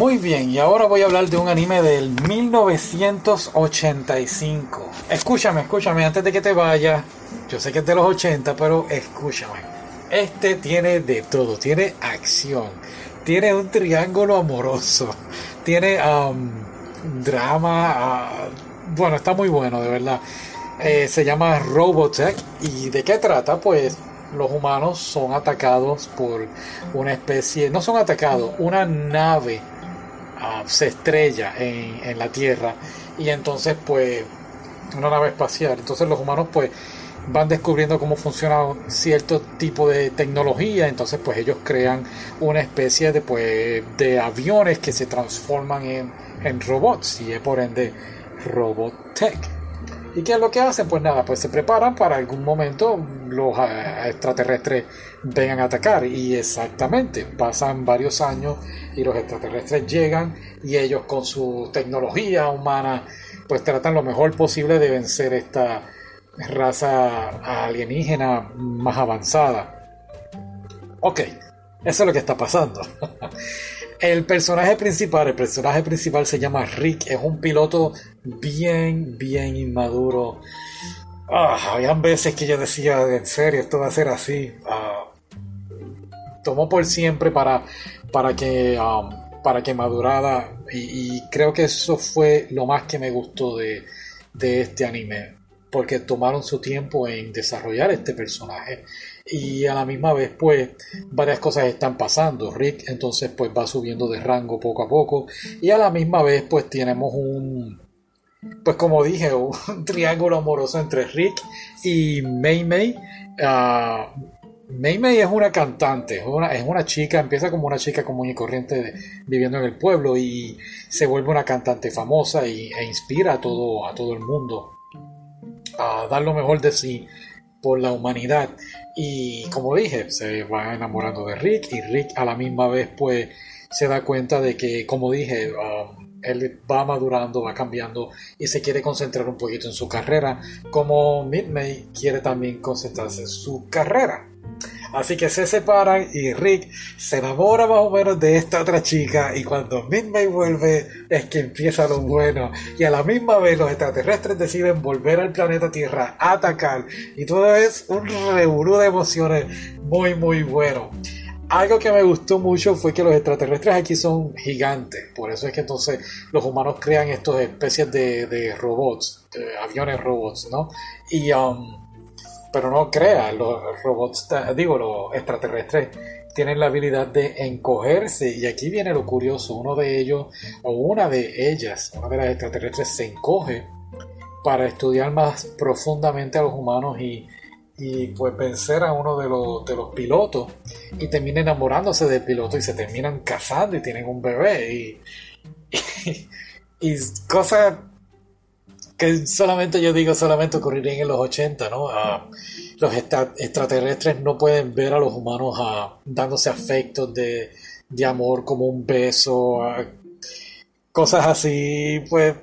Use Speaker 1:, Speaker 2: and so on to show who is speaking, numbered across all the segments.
Speaker 1: Muy bien, y ahora voy a hablar de un anime del 1985. Escúchame, escúchame, antes de que te vaya. Yo sé que es de los 80, pero escúchame. Este tiene de todo, tiene acción, tiene un triángulo amoroso, tiene um, drama, ah, bueno, está muy bueno, de verdad. Eh, se llama Robotech. ¿Y de qué trata? Pues los humanos son atacados por una especie, no son atacados, una nave se estrella en, en, la Tierra y entonces pues una nave espacial, entonces los humanos pues van descubriendo cómo funciona cierto tipo de tecnología, entonces pues ellos crean una especie de pues de aviones que se transforman en, en robots y es por ende Robotech. ¿Y qué es lo que hacen? Pues nada, pues se preparan para algún momento los eh, extraterrestres vengan a atacar. Y exactamente, pasan varios años y los extraterrestres llegan y ellos con su tecnología humana pues tratan lo mejor posible de vencer esta raza alienígena más avanzada. Ok, eso es lo que está pasando. El personaje principal, el personaje principal se llama Rick, es un piloto bien, bien inmaduro. Ah, habían veces que yo decía, en serio, esto va a ser así. Ah, tomó por siempre para, para que um, para que madurara y, y, creo que eso fue lo más que me gustó de, de este anime porque tomaron su tiempo en desarrollar este personaje y a la misma vez pues varias cosas están pasando Rick entonces pues va subiendo de rango poco a poco y a la misma vez pues tenemos un pues como dije un triángulo amoroso entre Rick y Mei Mei uh, Mei Mei es una cantante, es una, es una, chica, empieza como una chica común y corriente viviendo en el pueblo y se vuelve una cantante famosa y, e inspira a todo, a todo el mundo a dar lo mejor de sí por la humanidad. Y como dije, se va enamorando de Rick y Rick a la misma vez pues se da cuenta de que, como dije, um, él va madurando, va cambiando y se quiere concentrar un poquito en su carrera, como Midmay quiere también concentrarse en su carrera. Así que se separan y Rick se enamora más o menos de esta otra chica y cuando Midmay vuelve es que empieza lo bueno y a la misma vez los extraterrestres deciden volver al planeta Tierra a atacar y todo es un revolú de emociones muy muy bueno. Algo que me gustó mucho fue que los extraterrestres aquí son gigantes, por eso es que entonces los humanos crean estas especies de, de robots, de aviones robots, ¿no? Y um, pero no crea, los robots, digo, los extraterrestres tienen la habilidad de encogerse. Y aquí viene lo curioso, uno de ellos o una de ellas, una de las extraterrestres se encoge para estudiar más profundamente a los humanos y, y pues vencer a uno de los, de los pilotos. Y termina enamorándose del piloto y se terminan casando y tienen un bebé. Y, y, y cosas que solamente yo digo, solamente ocurrirían en los 80, ¿no? Ah, los extraterrestres no pueden ver a los humanos ah, dándose afectos de, de, amor como un beso, ah, cosas así, pues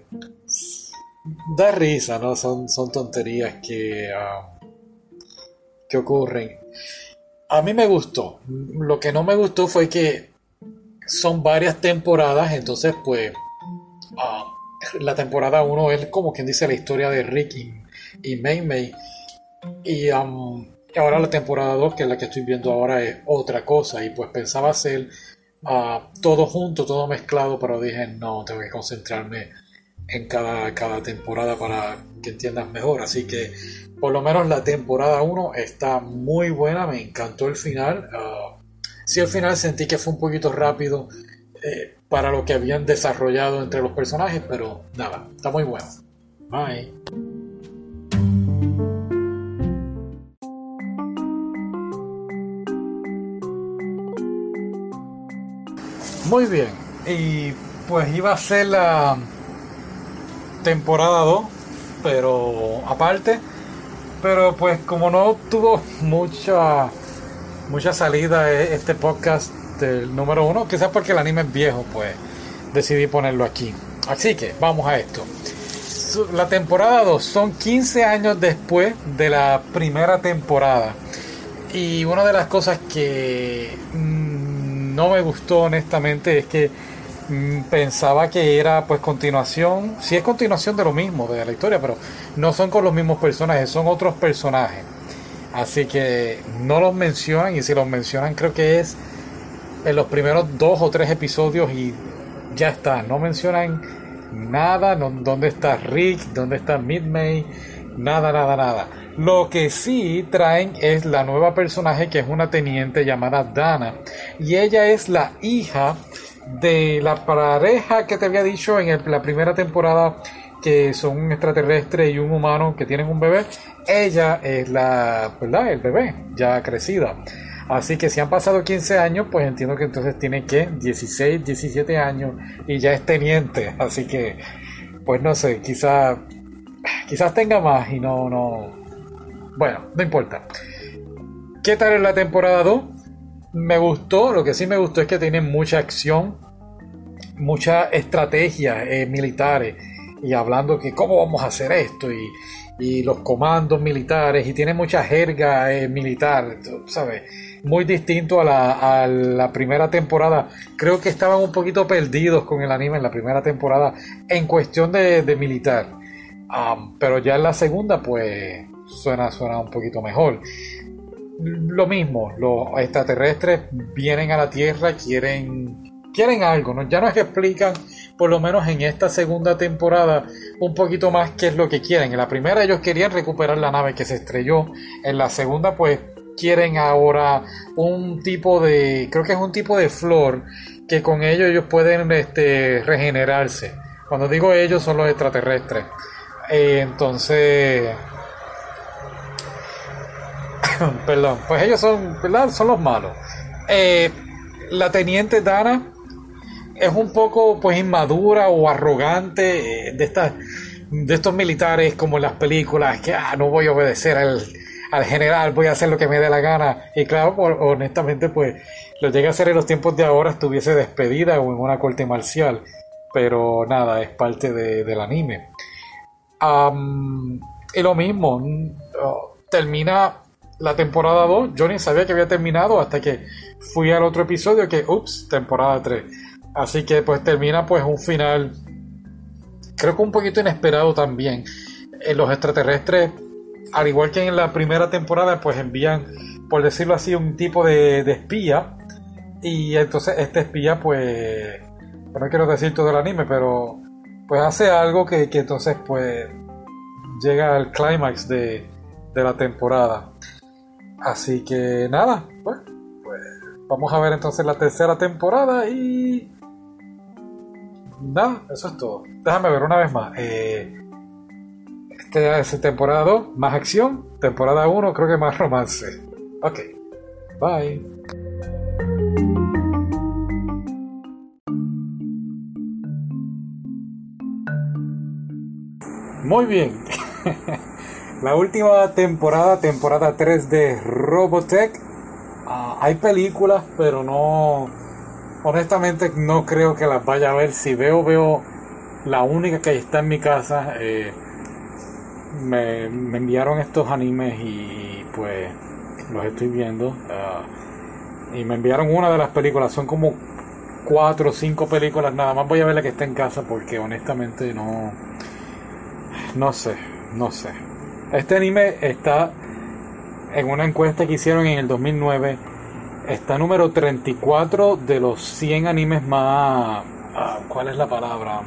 Speaker 1: da risa, ¿no? Son, son tonterías que, que ocurren. A mí me gustó. Lo que no me gustó fue que son varias temporadas, entonces pues la temporada 1 es como quien dice la historia de Ricky y Mei Mei. Y um, ahora la temporada 2, que es la que estoy viendo ahora, es otra cosa. Y pues pensaba hacer uh, todo junto, todo mezclado, pero dije, no, tengo que concentrarme en cada, cada temporada para que entiendas mejor. Así que por lo menos la temporada 1 está muy buena, me encantó el final. Uh, sí, el final sentí que fue un poquito rápido. Eh, para lo que habían desarrollado entre los personajes, pero nada, está muy bueno. Bye. Muy bien, y pues iba a ser la temporada 2, pero aparte, pero pues como no tuvo mucha mucha salida e-, este podcast el número uno, quizás porque el anime es viejo, pues decidí ponerlo aquí. Así que vamos a esto. La temporada 2 son 15 años después de la primera temporada. Y una de las cosas que mm, no me gustó honestamente es que mm, pensaba que era pues continuación, sí es continuación de lo mismo, de la historia, pero no son con los mismos personajes, son otros personajes. Así que no los mencionan y si los mencionan creo que es en los primeros dos o tres episodios y ya está, no mencionan nada, dónde está Rick, dónde está Midmay, nada, nada, nada. Lo que sí traen es la nueva personaje que es una teniente llamada Dana. Y ella es la hija de la pareja que te había dicho en la primera temporada que son un extraterrestre y un humano que tienen un bebé. Ella es la, ¿verdad? El bebé, ya crecida. Así que si han pasado 15 años, pues entiendo que entonces tiene que 16, 17 años y ya es teniente. Así que, pues no sé, quizás quizás tenga más y no, no, bueno, no importa. ¿Qué tal en la temporada 2? Me gustó, lo que sí me gustó es que tiene mucha acción, mucha estrategia eh, militares y hablando que cómo vamos a hacer esto y, los comandos militares y tiene mucha jerga eh, militar, ¿sabes? Muy distinto a la, a la, primera temporada. Creo que estaban un poquito perdidos con el anime en la primera temporada en cuestión de, militar. Um, pero ya en la segunda, pues suena, suena un poquito mejor. Lo mismo, los extraterrestres vienen a la Tierra, quieren, quieren algo, ¿no? ya nos explican, por lo menos en esta segunda temporada, un poquito más qué es lo que quieren. En la primera ellos querían recuperar la nave que se estrelló, en la segunda pues quieren ahora un tipo de, creo que es un tipo de flor que con ello ellos pueden este, regenerarse. Cuando digo ellos son los extraterrestres. Eh, entonces Perdón, pues ellos son, ¿verdad? Son los malos. Eh, la teniente Dana es un poco pues inmadura o arrogante eh, de estas de estos militares como en las películas que ah, no voy a obedecer al, al, general, voy a hacer lo que me dé la gana. Y claro, honestamente, pues lo llega a hacer en los tiempos de ahora, estuviese despedida o en una corte marcial. Pero nada, es parte del anime. y lo mismo, oh, termina la temporada 2, yo ni sabía que había terminado hasta que fui al otro episodio que, ups, temporada 3. Así que pues termina pues un final, creo que un poquito inesperado también. Eh, los extraterrestres, al igual que en la primera temporada, pues envían, por decirlo así, un tipo de, espía. Y entonces este espía pues, no quiero decir todo el anime, pero pues hace algo que, entonces pues llega al clímax de, de la temporada. Así que nada, pues, pues vamos a ver entonces la tercera temporada y... Nada, eso es todo. Déjame ver una vez más. Eh, esta es temporada 2, más acción. Temporada 1, creo que más romance. Ok, bye. Muy bien. La última temporada, temporada 3 de Robotech. Ah, hay películas, pero no. Honestamente, no creo que las vaya a ver. Si veo, veo la única que está en mi casa. Eh, me, enviaron estos animes y, pues los estoy viendo. Ah, y me enviaron una de las películas. Son como cuatro o cinco películas. Nada más voy a ver la que está en casa porque honestamente no. No sé, no sé. Este anime está en una encuesta que hicieron en el 2009. Está número 34 de los 100 animes más... Ah, ¿Cuál es la palabra?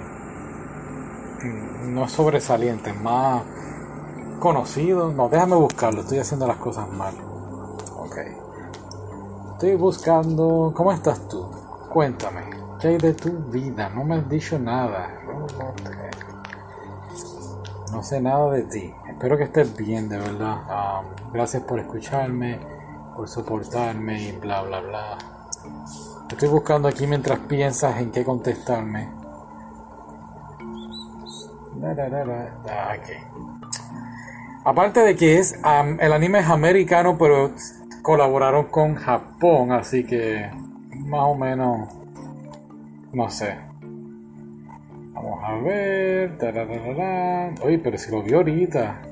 Speaker 1: Mm, no sobresalientes, más conocidos. No, déjame buscarlo. Estoy haciendo las cosas mal. Ok. Estoy buscando... ¿Cómo estás tú? Cuéntame. ¿Qué hay de tu vida? No me has dicho nada. No sé nada de ti. Espero que estés bien, de verdad. Um, gracias por escucharme, por soportarme y bla, bla, bla. Estoy buscando aquí mientras piensas en qué contestarme. Aparte de que es um, el anime es americano, pero colaboraron con Japón, así que más o menos no sé. Vamos a ver. Oye, pero si lo vio ahorita.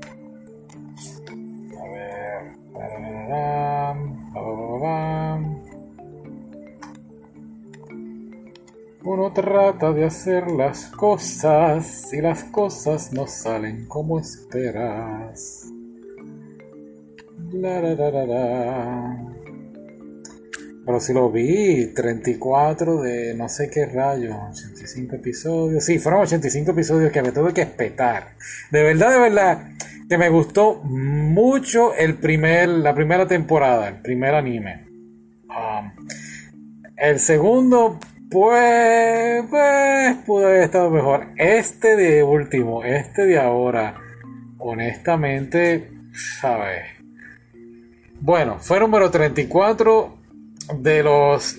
Speaker 1: Uno trata de hacer las cosas y las cosas no salen como esperas. Pero si lo vi, 34 de no sé qué rayo, 85 episodios. Sí, fueron 85 episodios que me tuve que espetar. De verdad, de verdad, que me gustó mucho el primer, la primera temporada, el primer anime. Um, el segundo, pues, pues, pudo haber estado mejor. Este de último, este de ahora, honestamente, ¿sabes? Bueno, fue número 34 de los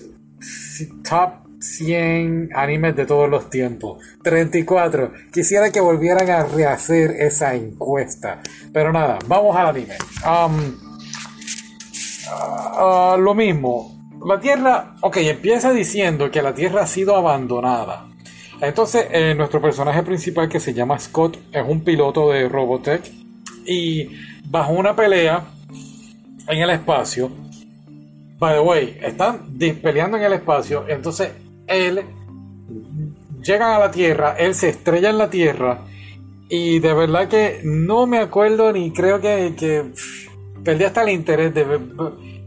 Speaker 1: top 100 animes de todos los tiempos. 34. Quisiera que volvieran a rehacer esa encuesta. Pero nada, vamos al anime. Uh, lo mismo. La Tierra, ok, empieza diciendo que la Tierra ha sido abandonada. Entonces, eh, nuestro personaje principal que se llama Scott es un piloto de Robotech y bajo una pelea en el espacio, by the way, están peleando en el espacio, entonces él llega a la Tierra, él se estrella en la Tierra y de verdad que no me acuerdo ni creo que, que perdí hasta el interés de ver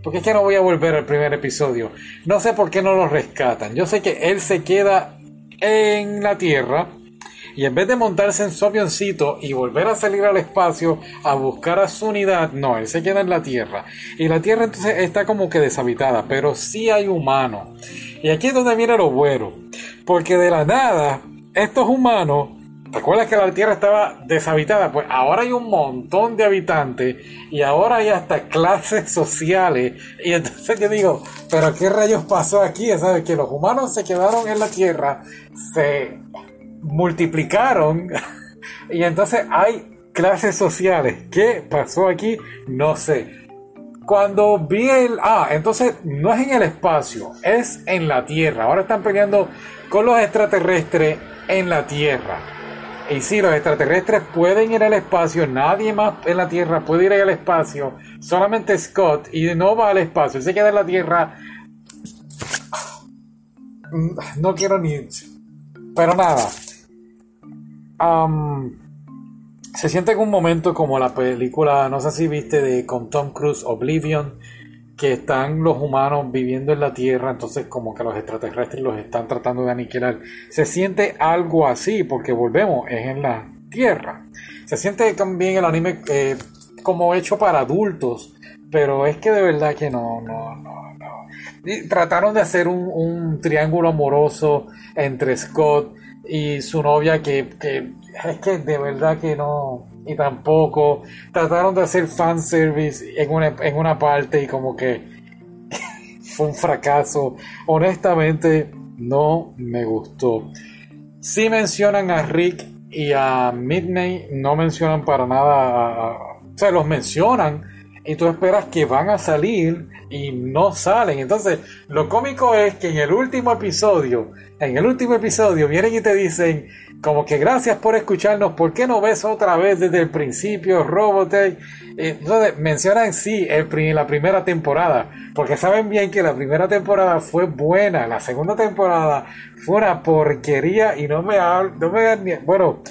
Speaker 1: porque es que no voy a volver al primer episodio. No sé por qué no lo rescatan. Yo sé que él se queda en la Tierra. Y en vez de montarse en su avioncito y volver a salir al espacio a buscar a su unidad, no, él se queda en la Tierra. Y la Tierra entonces está como que deshabitada, pero sí hay humanos. Y aquí es donde viene lo bueno. Porque de la nada, estos humanos ¿Recuerdas que la Tierra estaba deshabitada? Pues ahora hay un montón de habitantes y ahora hay hasta clases sociales. Y entonces yo digo, ¿pero qué rayos pasó aquí? ¿Sabes? Que los humanos se quedaron en la Tierra, se multiplicaron y entonces hay clases sociales. ¿Qué pasó aquí? No sé. Cuando vi el... Ah, entonces no es en el espacio, es en la Tierra. Ahora están peleando con los extraterrestres en la Tierra. Y si los extraterrestres pueden ir al espacio, nadie más en la Tierra puede ir al espacio, solamente Scott, y no va al espacio, se queda en la Tierra. No quiero ni. Pero nada. se siente en un momento como la película, no sé si viste, de con Tom Cruise, Oblivion, que están los humanos viviendo en la Tierra, entonces como que los extraterrestres los están tratando de aniquilar. Se siente algo así, porque volvemos, es en la Tierra. Se siente también el anime eh, como hecho para adultos, pero es que de verdad que no, no, no, no. trataron de hacer un, triángulo amoroso entre Scott y su novia que, que es que de verdad que no y tampoco trataron de hacer fanservice en una, en una parte y como que fue un fracaso. Honestamente, no me gustó. Si mencionan a Rick y a Midnight, no mencionan para nada. o sea, los mencionan y tú esperas que van a salir y no salen. Entonces, lo cómico es que en el último episodio, en el último episodio, vienen y te dicen, como que gracias por escucharnos, ¿por qué no ves otra vez desde el principio Robotech? Eh, entonces mencionan sí el, la primera temporada, porque saben bien que la primera temporada fue buena, la segunda temporada fue una porquería y no me no me bueno,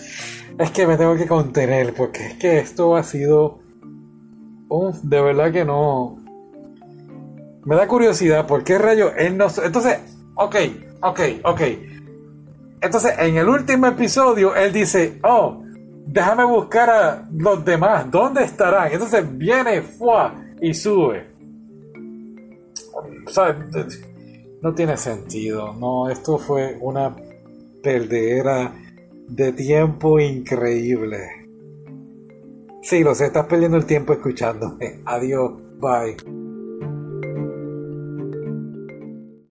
Speaker 1: es que me tengo que contener, porque es que esto ha sido un, de verdad que no, me da curiosidad, ¿por qué rayo él no, entonces, ok, ok, ok, entonces, en el último episodio, él dice, oh, déjame buscar a los demás, ¿dónde estarán? Entonces viene, fuá, y sube. No tiene sentido, no, esto fue una perdedera de tiempo increíble. Sí, lo sé, estás perdiendo el tiempo escuchándome. Adiós, bye.